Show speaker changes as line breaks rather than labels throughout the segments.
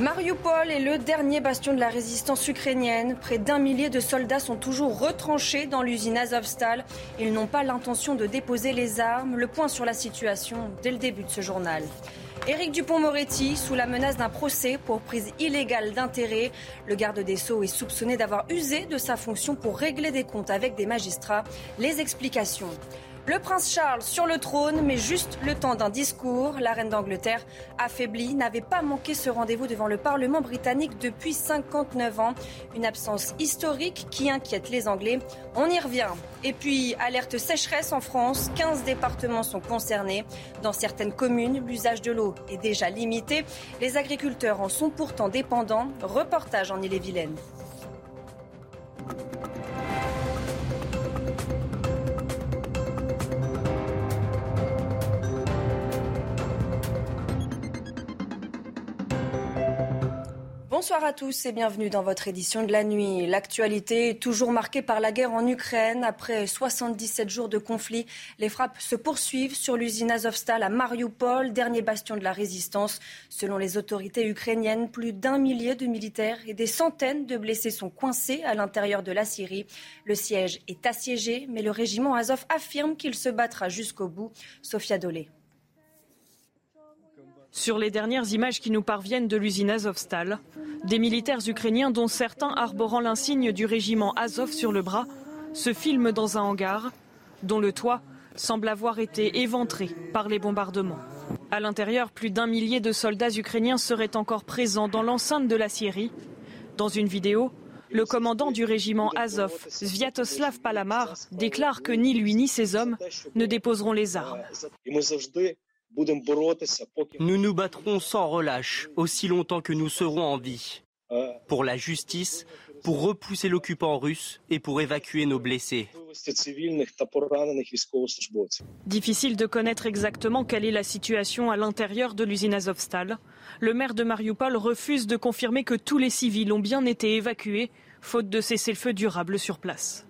Mariupol est le dernier bastion de la résistance ukrainienne. Près d'un millier de soldats sont toujours retranchés dans l'usine Azovstal. Ils n'ont pas l'intention de déposer les armes. Le point sur la situation dès le début de ce journal. Éric Dupont-Moretti, sous la menace d'un procès pour prise illégale d'intérêt, le garde des Sceaux est soupçonné d'avoir usé de sa fonction pour régler des comptes avec des magistrats. Les explications. Le prince Charles sur le trône, mais juste le temps d'un discours. La reine d'Angleterre, affaiblie, n'avait pas manqué ce rendez-vous devant le Parlement britannique depuis 59 ans. Une absence historique qui inquiète les Anglais. On y revient. Et puis, alerte sécheresse en France. 15 départements sont concernés. Dans certaines communes, l'usage de l'eau est déjà limité. Les agriculteurs en sont pourtant dépendants. Reportage en Ille-et-Vilaine. Bonsoir à tous et bienvenue dans votre édition de la nuit. L'actualité est toujours marquée par la guerre en Ukraine. Après 77 jours de conflit, les frappes se poursuivent sur l'usine Azovstal à Mariupol, dernier bastion de la résistance. Selon les autorités ukrainiennes, plus d'un millier de militaires et des centaines de blessés sont coincés à l'intérieur de la Syrie. Le siège est assiégé, mais le régiment Azov affirme qu'il se battra jusqu'au bout. Sophia Dolé.
Sur les dernières images qui nous parviennent de l'usine Azovstal, des militaires ukrainiens dont certains arborant l'insigne du régiment Azov sur le bras se filment dans un hangar dont le toit semble avoir été éventré par les bombardements. À l'intérieur, plus d'un millier de soldats ukrainiens seraient encore présents dans l'enceinte de la Syrie. Dans une vidéo, le commandant du régiment Azov, Sviatoslav Palamar, déclare que ni lui ni ses hommes ne déposeront les armes.
Nous nous battrons sans relâche aussi longtemps que nous serons en vie. Pour la justice, pour repousser l'occupant russe et pour évacuer nos blessés.
Difficile de connaître exactement quelle est la situation à l'intérieur de l'usine Azovstal. Le maire de Mariupol refuse de confirmer que tous les civils ont bien été évacués, faute de cessez-le-feu durable sur place.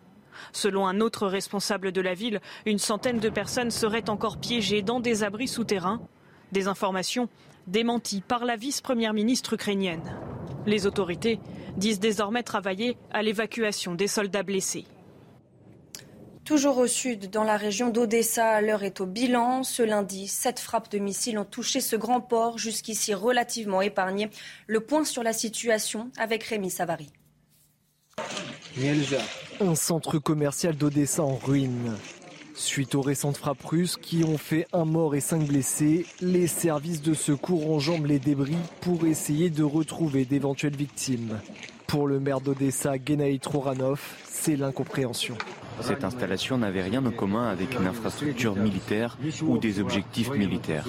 Selon un autre responsable de la ville, une centaine de personnes seraient encore piégées dans des abris souterrains. Des informations démenties par la vice-première ministre ukrainienne. Les autorités disent désormais travailler à l'évacuation des soldats blessés.
Toujours au sud, dans la région d'Odessa, l'heure est au bilan. Ce lundi, sept frappes de missiles ont touché ce grand port, jusqu'ici relativement épargné. Le point sur la situation avec Rémi Savary.
Un centre commercial d'Odessa en ruine. Suite aux récentes frappes russes qui ont fait un mort et cinq blessés, les services de secours enjambent les débris pour essayer de retrouver d'éventuelles victimes. Pour le maire d'Odessa, Gennady Troranov, c'est l'incompréhension.
Cette installation n'avait rien en commun avec une infrastructure militaire ou des objectifs militaires.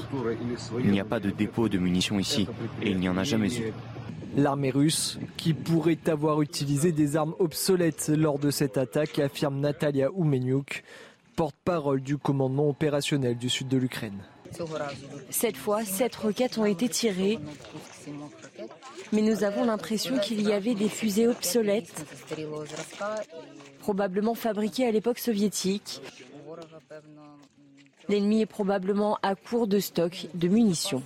Il n'y a pas de dépôt de munitions ici et il n'y en a jamais eu.
L'armée russe, qui pourrait avoir utilisé des armes obsolètes lors de cette attaque, affirme Natalia Oumeniuk, porte-parole du commandement opérationnel du sud de l'Ukraine.
Cette fois, sept roquettes ont été tirées, mais nous avons l'impression qu'il y avait des fusées obsolètes, probablement fabriquées à l'époque soviétique. L'ennemi est probablement à court de stock de munitions.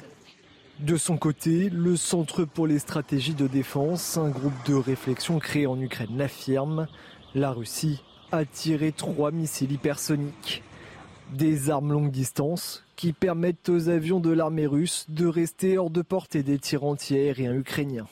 De son côté, le Centre pour les stratégies de défense, un groupe de réflexion créé en Ukraine, l'affirme. La Russie a tiré trois missiles hypersoniques. Des armes longue distance qui permettent aux avions de l'armée russe de rester hors de portée des tirs antiaériens ukrainiens.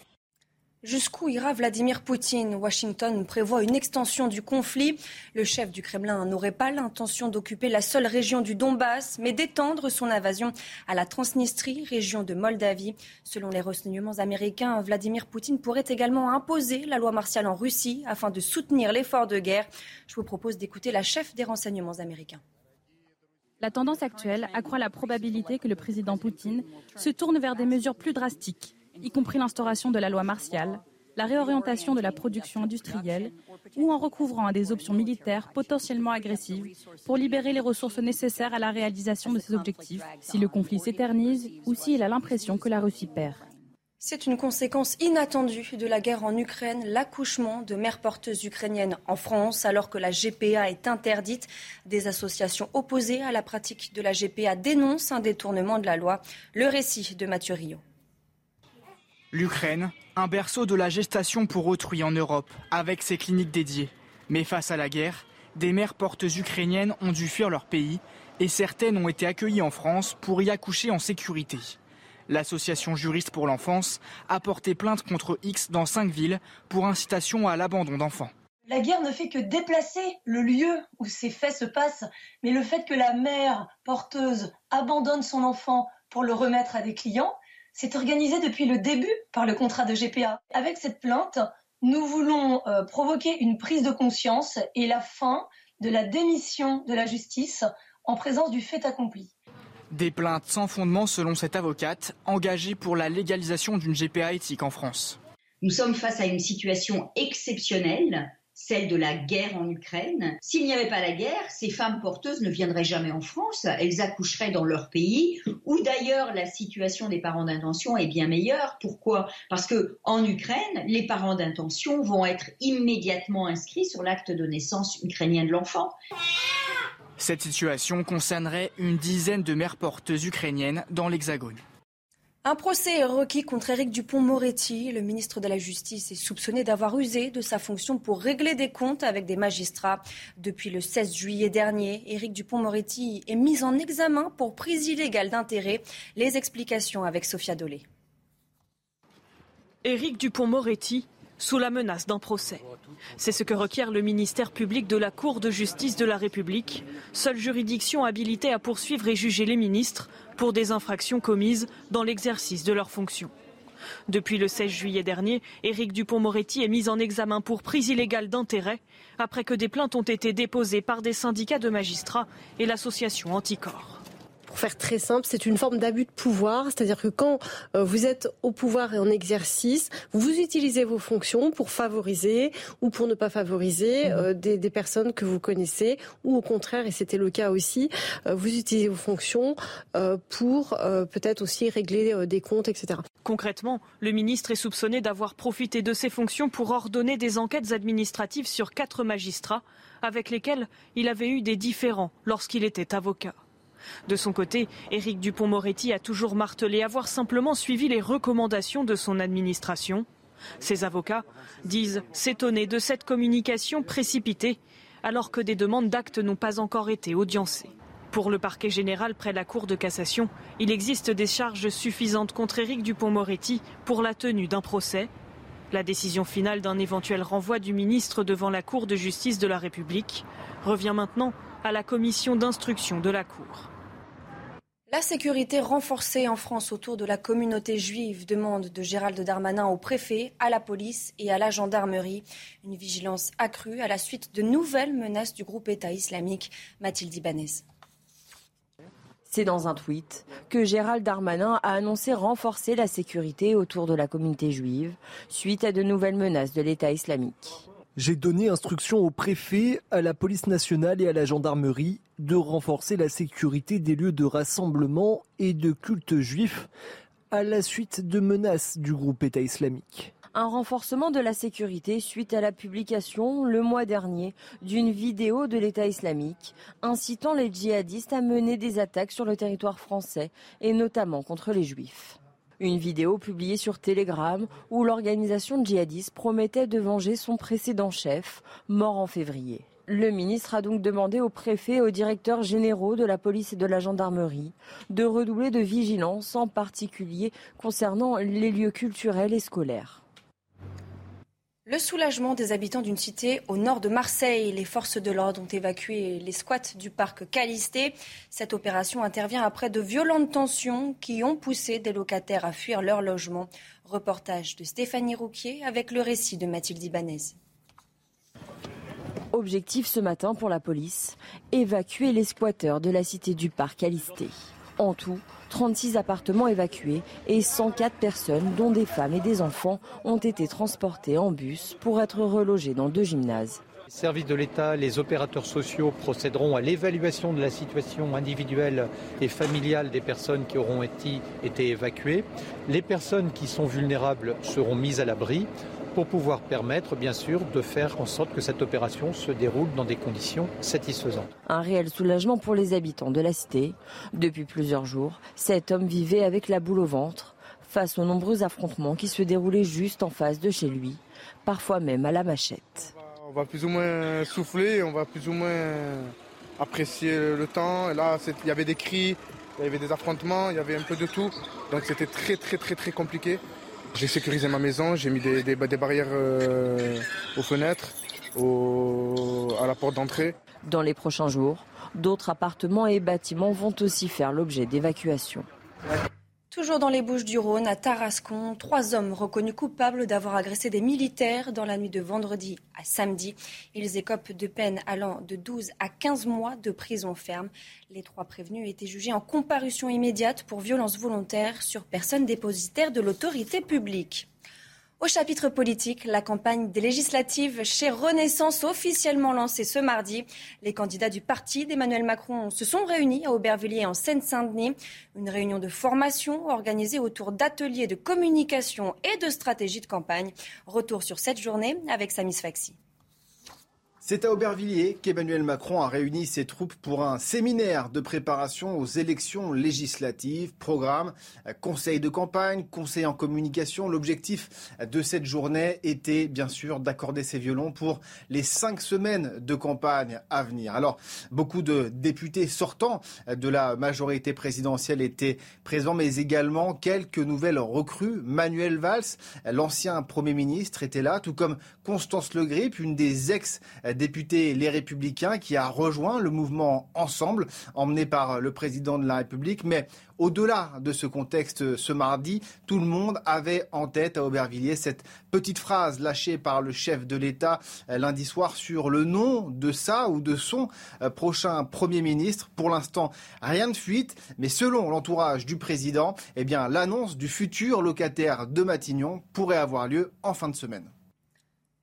Jusqu'où ira Vladimir Poutine? Washington prévoit une extension du conflit. Le chef du Kremlin n'aurait pas l'intention d'occuper la seule région du Donbass, mais d'étendre son invasion à la Transnistrie, région de Moldavie. Selon les renseignements américains, Vladimir Poutine pourrait également imposer la loi martiale en Russie afin de soutenir l'effort de guerre. Je vous propose d'écouter la chef des renseignements américains.
La tendance actuelle accroît la probabilité que le président Poutine se tourne vers des mesures plus drastiques, y compris l'instauration de la loi martiale, la réorientation de la production industrielle ou en recouvrant à des options militaires potentiellement agressives pour libérer les ressources nécessaires à la réalisation de ses objectifs si le conflit s'éternise ou s'il a l'impression que la Russie perd.
C'est une conséquence inattendue de la guerre en Ukraine, l'accouchement de mères porteuses ukrainiennes en France, alors que la GPA est interdite. Des associations opposées à la pratique de la GPA dénoncent un détournement de la loi. Le récit de Mathieu Rio.
L'Ukraine, un berceau de la gestation pour autrui en Europe, avec ses cliniques dédiées. Mais face à la guerre, des mères porteuses ukrainiennes ont dû fuir leur pays et certaines ont été accueillies en France pour y accoucher en sécurité. L'association Juriste pour l'enfance a porté plainte contre X dans cinq villes pour incitation à l'abandon d'enfants.
La guerre ne fait que déplacer le lieu où ces faits se passent, mais le fait que la mère porteuse abandonne son enfant pour le remettre à des clients, c'est organisé depuis le début par le contrat de GPA. Avec cette plainte, nous voulons euh, provoquer une prise de conscience et la fin de la démission de la justice en présence du fait accompli.
Des plaintes sans fondement selon cette avocate, engagée pour la légalisation d'une GPA éthique en France.
Nous sommes face à une situation exceptionnelle celle de la guerre en Ukraine. S'il n'y avait pas la guerre, ces femmes porteuses ne viendraient jamais en France, elles accoucheraient dans leur pays, où d'ailleurs la situation des parents d'intention est bien meilleure. Pourquoi? Parce que en Ukraine, les parents d'intention vont être immédiatement inscrits sur l'acte de naissance ukrainien de l'enfant.
Cette situation concernerait une dizaine de mères porteuses ukrainiennes dans l'Hexagone.
Un procès est requis contre Éric Dupont-Moretti. Le ministre de la Justice est soupçonné d'avoir usé de sa fonction pour régler des comptes avec des magistrats. Depuis le 16 juillet dernier, Éric Dupont-Moretti est mis en examen pour prise illégale d'intérêt. Les explications avec Sophia Dolé.
Éric Dupont-Moretti sous la menace d'un procès. C'est ce que requiert le ministère public de la Cour de justice de la République, seule juridiction habilitée à poursuivre et juger les ministres pour des infractions commises dans l'exercice de leurs fonctions. Depuis le 16 juillet dernier, Éric Dupont-Moretti est mis en examen pour prise illégale d'intérêt après que des plaintes ont été déposées par des syndicats de magistrats et l'association Anticorps.
Pour faire très simple, c'est une forme d'abus de pouvoir, c'est-à-dire que quand euh, vous êtes au pouvoir et en exercice, vous utilisez vos fonctions pour favoriser ou pour ne pas favoriser mmh. euh, des, personnes que vous connaissez, ou au contraire, et c'était le cas aussi, euh, vous utilisez vos fonctions pour peut-être aussi régler des comptes, etc.
Concrètement, le ministre est soupçonné d'avoir profité de ses fonctions pour ordonner des enquêtes administratives sur quatre magistrats avec lesquels il avait eu des différends lorsqu'il était avocat. De son côté, Éric Dupont-Moretti a toujours martelé avoir simplement suivi les recommandations de son administration. Ses avocats disent s'étonner de cette communication précipitée alors que des demandes d'actes n'ont pas encore été audiencées. Pour le parquet général près la Cour de cassation, il existe des charges suffisantes contre Éric Dupont-Moretti pour la tenue d'un procès. La décision finale d'un éventuel renvoi du ministre devant la Cour de justice de la République revient maintenant à la commission d'instruction de la Cour.
La sécurité renforcée en France autour de la communauté juive demande de Gérald Darmanin au préfet, à la police et à la gendarmerie. Une vigilance accrue à la suite de nouvelles menaces du groupe État islamique. Mathilde Ibanez.
C'est dans un tweet que Gérald Darmanin a annoncé renforcer la sécurité autour de la communauté juive suite à de nouvelles menaces de l'État islamique.
J'ai donné instruction au préfet, à la police nationale et à la gendarmerie de renforcer la sécurité des lieux de rassemblement et de culte juif à la suite de menaces du groupe État islamique.
Un renforcement de la sécurité suite à la publication le mois dernier d'une vidéo de l'État islamique incitant les djihadistes à mener des attaques sur le territoire français et notamment contre les juifs. Une vidéo publiée sur Telegram où l'organisation djihadiste promettait de venger son précédent chef, mort en février. Le ministre a donc demandé aux préfets et aux directeurs généraux de la police et de la gendarmerie de redoubler de vigilance, en particulier concernant les lieux culturels et scolaires.
Le soulagement des habitants d'une cité au nord de Marseille. Les forces de l'ordre ont évacué les squats du parc Calisté. Cette opération intervient après de violentes tensions qui ont poussé des locataires à fuir leur logement. Reportage de Stéphanie Rouquier avec le récit de Mathilde Ibanez.
Objectif ce matin pour la police, évacuer les squatteurs de la cité du parc Alisté. En tout, 36 appartements évacués et 104 personnes, dont des femmes et des enfants, ont été transportées en bus pour être relogées dans deux gymnases.
Les services de l'État, les opérateurs sociaux procéderont à l'évaluation de la situation individuelle et familiale des personnes qui auront été, évacuées. Les personnes qui sont vulnérables seront mises à l'abri pour pouvoir permettre, bien sûr, de faire en sorte que cette opération se déroule dans des conditions satisfaisantes.
Un réel soulagement pour les habitants de la cité. Depuis plusieurs jours, cet homme vivait avec la boule au ventre face aux nombreux affrontements qui se déroulaient juste en face de chez lui, parfois même à la machette.
On va plus ou moins souffler, on va plus ou moins apprécier le temps. là, il y avait des cris, il y avait des affrontements, il y avait un peu de tout. Donc c'était très très très très compliqué. J'ai sécurisé ma maison, j'ai mis des, barrières euh, aux fenêtres, à la porte d'entrée.
Dans les prochains jours, d'autres appartements et bâtiments vont aussi faire l'objet d'évacuation.
Toujours dans les Bouches du Rhône, à Tarascon, trois hommes reconnus coupables d'avoir agressé des militaires dans la nuit de vendredi à samedi. Ils écopent de peines allant de 12 à 15 mois de prison ferme. Les trois prévenus étaient jugés en comparution immédiate pour violence volontaire sur personne dépositaire de l'autorité publique. Au chapitre politique, la campagne des législatives chez Renaissance officiellement lancée ce mardi. Les candidats du parti d'Emmanuel Macron se sont réunis à Aubervilliers en Seine-Saint-Denis. Une réunion de formation organisée autour d'ateliers de communication et de stratégie de campagne. Retour sur cette journée avec Samis Faxi.
C'est à Aubervilliers qu'Emmanuel Macron a réuni ses troupes pour un séminaire de préparation aux élections législatives. Programme, conseil de campagne, conseil en communication. L'objectif de cette journée était bien sûr d'accorder ses violons pour les cinq semaines de campagne à venir. Alors, beaucoup de députés sortants de la majorité présidentielle étaient présents, mais également quelques nouvelles recrues. Manuel Valls, l'ancien Premier ministre, était là, tout comme Constance Le Grip, une des ex député Les Républicains qui a rejoint le mouvement Ensemble, emmené par le président de la République. Mais au-delà de ce contexte ce mardi, tout le monde avait en tête à Aubervilliers cette petite phrase lâchée par le chef de l'État euh, lundi soir sur le nom de ça ou de son euh, prochain Premier ministre. Pour l'instant, rien de fuite, mais selon l'entourage du président, eh l'annonce du futur locataire de Matignon pourrait avoir lieu en fin de semaine.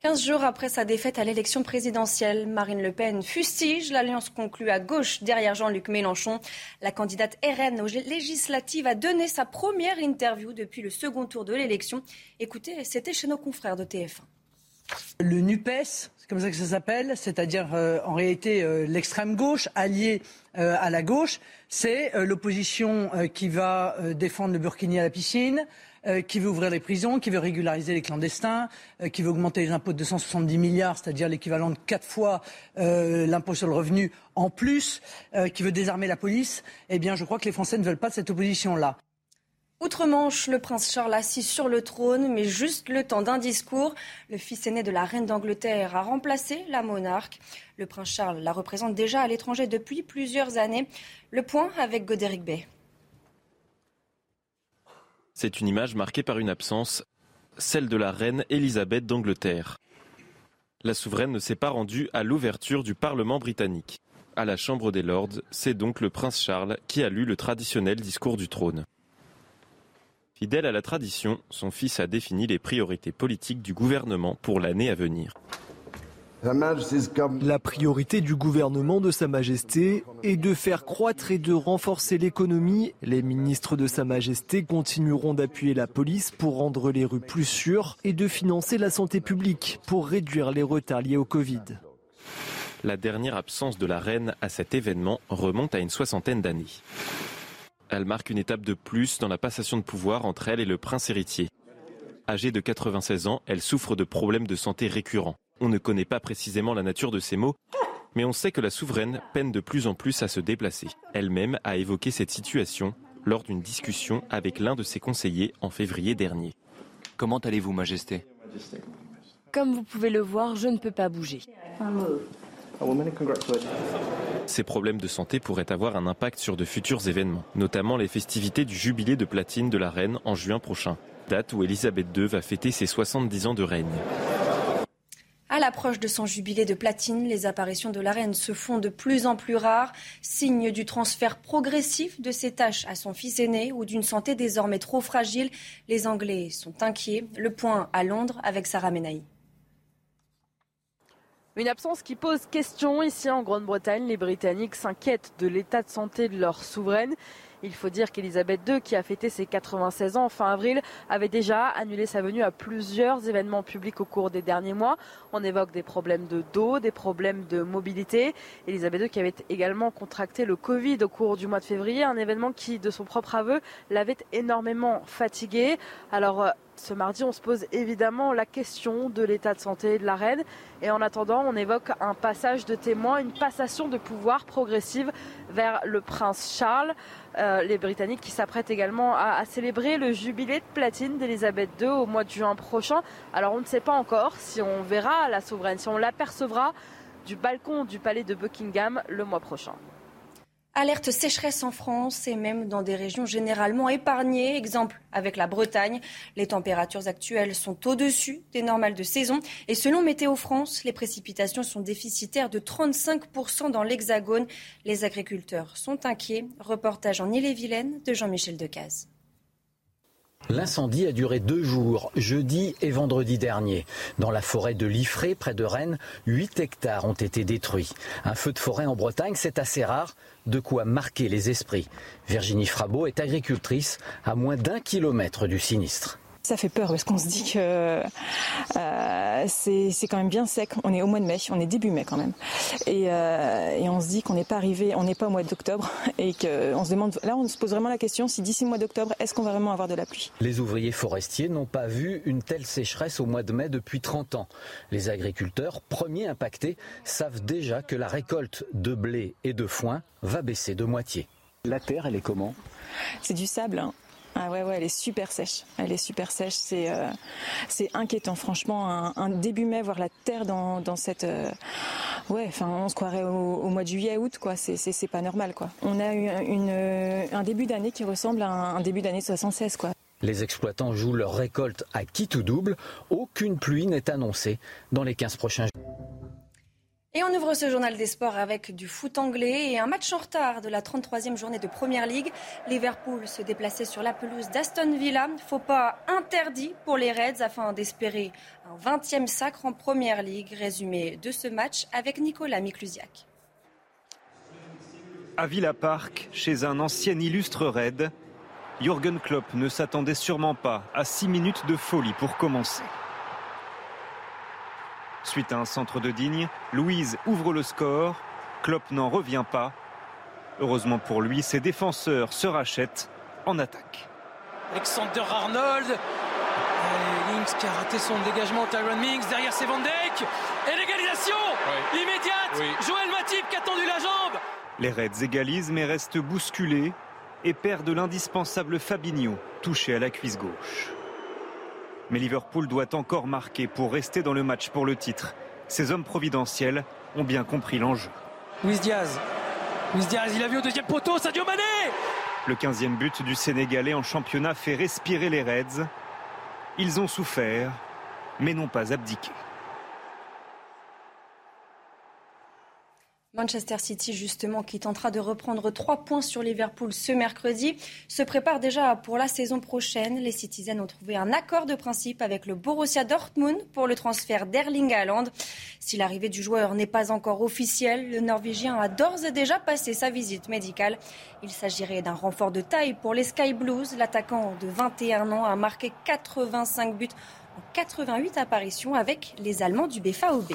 15 jours après sa défaite à l'élection présidentielle, Marine Le Pen fustige l'alliance conclue à gauche derrière Jean-Luc Mélenchon. La candidate RN aux législatives a donné sa première interview depuis le second tour de l'élection. Écoutez, c'était chez nos confrères de TF1.
Le NUPES, c'est comme ça que ça s'appelle, c'est-à-dire euh, en réalité euh, l'extrême gauche alliée euh, à la gauche, c'est l'opposition qui va défendre le Burkini à la piscine, euh, qui veut ouvrir les prisons, qui veut régulariser les clandestins, euh, qui veut augmenter les impôts de 270 milliards, c'est-à-dire l'équivalent de quatre fois euh, l'impôt sur le revenu en plus, qui veut désarmer la police, eh bien je crois que les Français ne veulent pas de cette opposition-là.
Outre-Manche, le prince Charles assis sur le trône, mais juste le temps d'un discours. Le fils aîné de la reine d'Angleterre a remplacé la monarque. Le prince Charles la représente déjà à l'étranger depuis plusieurs années. Le point avec Godéric Bay.
C'est une image marquée par une absence, celle de la reine Elisabeth d'Angleterre. La souveraine ne s'est pas rendue à l'ouverture du Parlement britannique. À la Chambre des Lords, c'est donc le prince Charles qui a lu le traditionnel discours du trône. Fidèle à la tradition, son fils a défini les priorités politiques du gouvernement pour l'année à venir.
La priorité du gouvernement de Sa Majesté est de faire croître et de renforcer l'économie. Les ministres de Sa Majesté continueront d'appuyer la police pour rendre les rues plus sûres et de financer la santé publique pour réduire les retards liés au Covid.
La dernière absence de la reine à cet événement remonte à une soixantaine d'années. Elle marque une étape de plus dans la passation de pouvoir entre elle et le prince héritier. Âgée de 96 ans, elle souffre de problèmes de santé récurrents. On ne connaît pas précisément la nature de ces mots, mais on sait que la souveraine peine de plus en plus à se déplacer. Elle-même a évoqué cette situation lors d'une discussion avec l'un de ses conseillers en février dernier.
Comment allez-vous, Majesté?
Comme vous pouvez le voir, je ne peux pas bouger.
Ces problèmes de santé pourraient avoir un impact sur de futurs événements, notamment les festivités du jubilé de platine de la reine en juin prochain, date où Elisabeth II va fêter ses 70 ans de règne.
À la l'approche de son jubilé de platine, les apparitions de la reine se font de plus en plus rares, signe du transfert progressif de ses tâches à son fils aîné ou d'une santé désormais trop fragile. Les Anglais sont inquiets. Le point à Londres avec Sarah Menaï.
Une absence qui pose question ici en Grande-Bretagne. Les Britanniques s'inquiètent de l'état de santé de leur souveraine. Il faut dire qu'Elisabeth II, qui a fêté ses 96 ans fin avril, avait déjà annulé sa venue à plusieurs événements publics au cours des derniers mois. On évoque des problèmes de dos, des problèmes de mobilité. Elisabeth II qui avait également contracté le Covid au cours du mois de février, un événement qui, de son propre aveu, l'avait énormément fatiguée. Alors, euh, ce mardi, on se pose évidemment la question de l'état de santé de la reine. Et en attendant, on évoque un passage de témoin, une passation de pouvoir progressive vers le prince Charles. Euh, les Britanniques qui s'apprêtent également à, célébrer le jubilé de platine d'Elisabeth II au mois de juin prochain. Alors on ne sait pas encore si on verra la souveraine, si on l'apercevra du balcon du palais de Buckingham le mois prochain.
Alerte sécheresse en France et même dans des régions généralement épargnées. Exemple avec la Bretagne. Les températures actuelles sont au-dessus des normales de saison. Et selon Météo France, les précipitations sont déficitaires de 35% dans l'Hexagone. Les agriculteurs sont inquiets. Reportage en Ille-et-Vilaine de Jean-Michel Decaze.
L'incendie a duré deux jours, jeudi et vendredi dernier. Dans la forêt de Liffré, près de Rennes, 8 hectares ont été détruits. Un feu de forêt en Bretagne, c'est assez rare, de quoi marquer les esprits. Virginie Frabeau est agricultrice à moins d'un kilomètre du sinistre.
Ça fait peur parce qu'on se dit que euh, c'est quand même bien sec. On est au mois de mai, on est début mai quand même, et, euh, et on se dit qu'on n'est pas arrivé, on n'est pas au mois d'octobre, et qu'on se demande. Là, on se pose vraiment la question si d'ici le mois d'octobre, est-ce qu'on va vraiment avoir de la pluie?
Les ouvriers forestiers n'ont pas vu une telle sécheresse au mois de mai depuis 30 ans. Les agriculteurs, premiers impactés, savent déjà que la récolte de blé et de foin va baisser de moitié. La terre, elle est comment?
C'est du sable. Ah ouais, ouais, elle est super sèche. Elle est super sèche. C'est euh, inquiétant, franchement. Un, début mai, voir la terre dans, dans cette. Euh, ouais, enfin, on se croirait au, mois de juillet, août, quoi. C'est pas normal, quoi. On a eu une, un début d'année qui ressemble à un, début d'année 76, quoi.
Les exploitants jouent leur récolte à qui tout double. Aucune pluie n'est annoncée dans les 15 prochains jours.
Et on ouvre ce journal des sports avec du foot anglais et un match en retard de la 33e journée de Première Ligue. Liverpool se déplaçait sur la pelouse d'Aston Villa. Faut pas interdit pour les Reds afin d'espérer un 20e sacre en Première Ligue. Résumé de ce match avec Nicolas Miklusiak.
À Villa Park, chez un ancien illustre Red, Jürgen Klopp ne s'attendait sûrement pas à 6 minutes de folie pour commencer. Suite à un centre de digne, Louise ouvre le score. Klopp n'en revient pas. Heureusement pour lui, ses défenseurs se rachètent en attaque.
Alexander Arnold. Et Links qui a raté son dégagement. Tyron Mings derrière c'est Van Dijk. Et l'égalisation immédiate. Joël Matip qui a tendu la jambe.
Les Reds égalisent mais restent bousculés et perdent l'indispensable Fabinho, touché à la cuisse gauche. Mais Liverpool doit encore marquer pour rester dans le match pour le titre. Ces hommes providentiels ont bien compris l'enjeu.
Luis Diaz. Luis Diaz, il a vu au deuxième poteau, Sadio Mané
Le 15e but du Sénégalais en championnat fait respirer les Reds. Ils ont souffert, mais n'ont pas abdiqué.
Manchester City, justement, qui tentera de reprendre trois points sur Liverpool ce mercredi, se prépare déjà pour la saison prochaine. Les Citizens ont trouvé un accord de principe avec le Borussia Dortmund pour le transfert d'Erling Haaland. Si l'arrivée du joueur n'est pas encore officielle, le Norvégien a d'ores et déjà passé sa visite médicale. Il s'agirait d'un renfort de taille pour les Sky Blues. L'attaquant de 21 ans a marqué 85 buts en 88 apparitions avec les Allemands du BFAOB.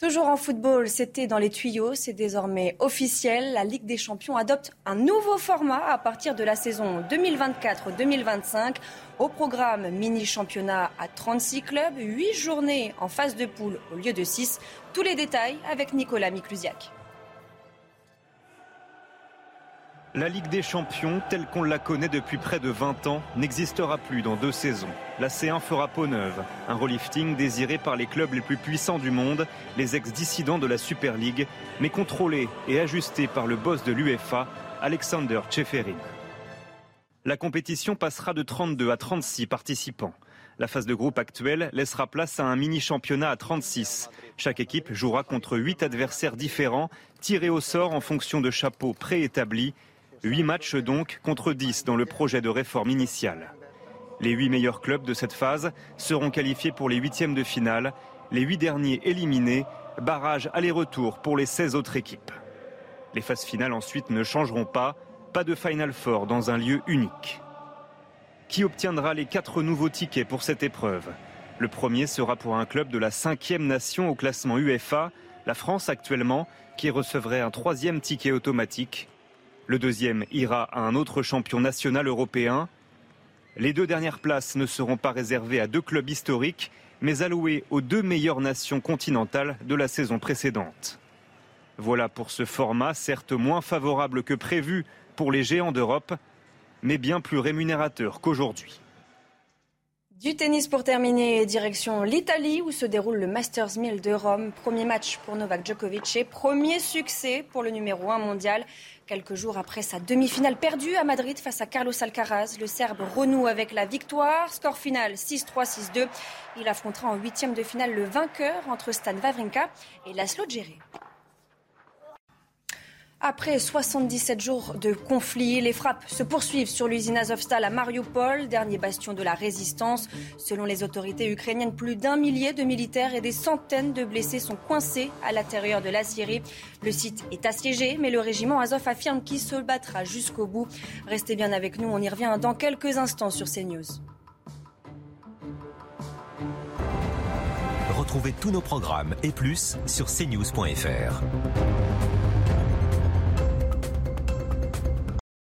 Toujours en football, c'était dans les tuyaux, c'est désormais officiel. La Ligue des Champions adopte un nouveau format à partir de la saison 2024-2025. Au programme mini-championnat à 36 clubs, 8 journées en phase de poule au lieu de 6. Tous les détails avec Nicolas Miklusiak.
La Ligue des Champions, telle qu'on la connaît depuis près de 20 ans, n'existera plus dans deux saisons. La C1 fera peau neuve, un relifting désiré par les clubs les plus puissants du monde, les ex-dissidents de la Super League, mais contrôlé et ajusté par le boss de l'UEFA, Alexander Tcheferin. La compétition passera de 32 à 36 participants. La phase de groupe actuelle laissera place à un mini-championnat à 36. Chaque équipe jouera contre 8 adversaires différents, tirés au sort en fonction de chapeaux préétablis. 8 matchs donc contre 10 dans le projet de réforme initiale. Les 8 meilleurs clubs de cette phase seront qualifiés pour les huitièmes de finale. Les 8 derniers éliminés, barrage aller-retour pour les 16 autres équipes. Les phases finales ensuite ne changeront pas. Pas de Final Four dans un lieu unique qui obtiendra les quatre nouveaux tickets pour cette épreuve? Le premier sera pour un club de la cinquième nation au classement UEFA, la France actuellement, qui recevrait un troisième ticket automatique. Le deuxième ira à un autre champion national européen. Les deux dernières places ne seront pas réservées à deux clubs historiques, mais allouées aux deux meilleures nations continentales de la saison précédente. Voilà pour ce format, certes moins favorable que prévu pour les géants d'Europe, mais bien plus rémunérateur qu'aujourd'hui.
Du tennis pour terminer, direction l'Italie où se déroule le Masters 1000 de Rome. Premier match pour Novak Djokovic et premier succès pour le numéro 1 mondial. Quelques jours après sa demi-finale perdue à Madrid face à Carlos Alcaraz, le Serbe renoue avec la victoire. Score final 6-3, 6-2. Il affrontera en huitième de finale le vainqueur entre Stan Wawrinka et Laszlo Djere. Après 77 jours de conflit, les frappes se poursuivent sur l'usine Azovstal à Mariupol, dernier bastion de la résistance. Selon les autorités ukrainiennes, plus d'un millier de militaires et des centaines de blessés sont coincés à l'intérieur de la Syrie. Le site est assiégé, mais le régiment Azov affirme qu'il se battra jusqu'au bout. Restez bien avec nous, on y revient dans quelques instants sur CNews.
Retrouvez tous nos programmes et plus sur cnews.fr.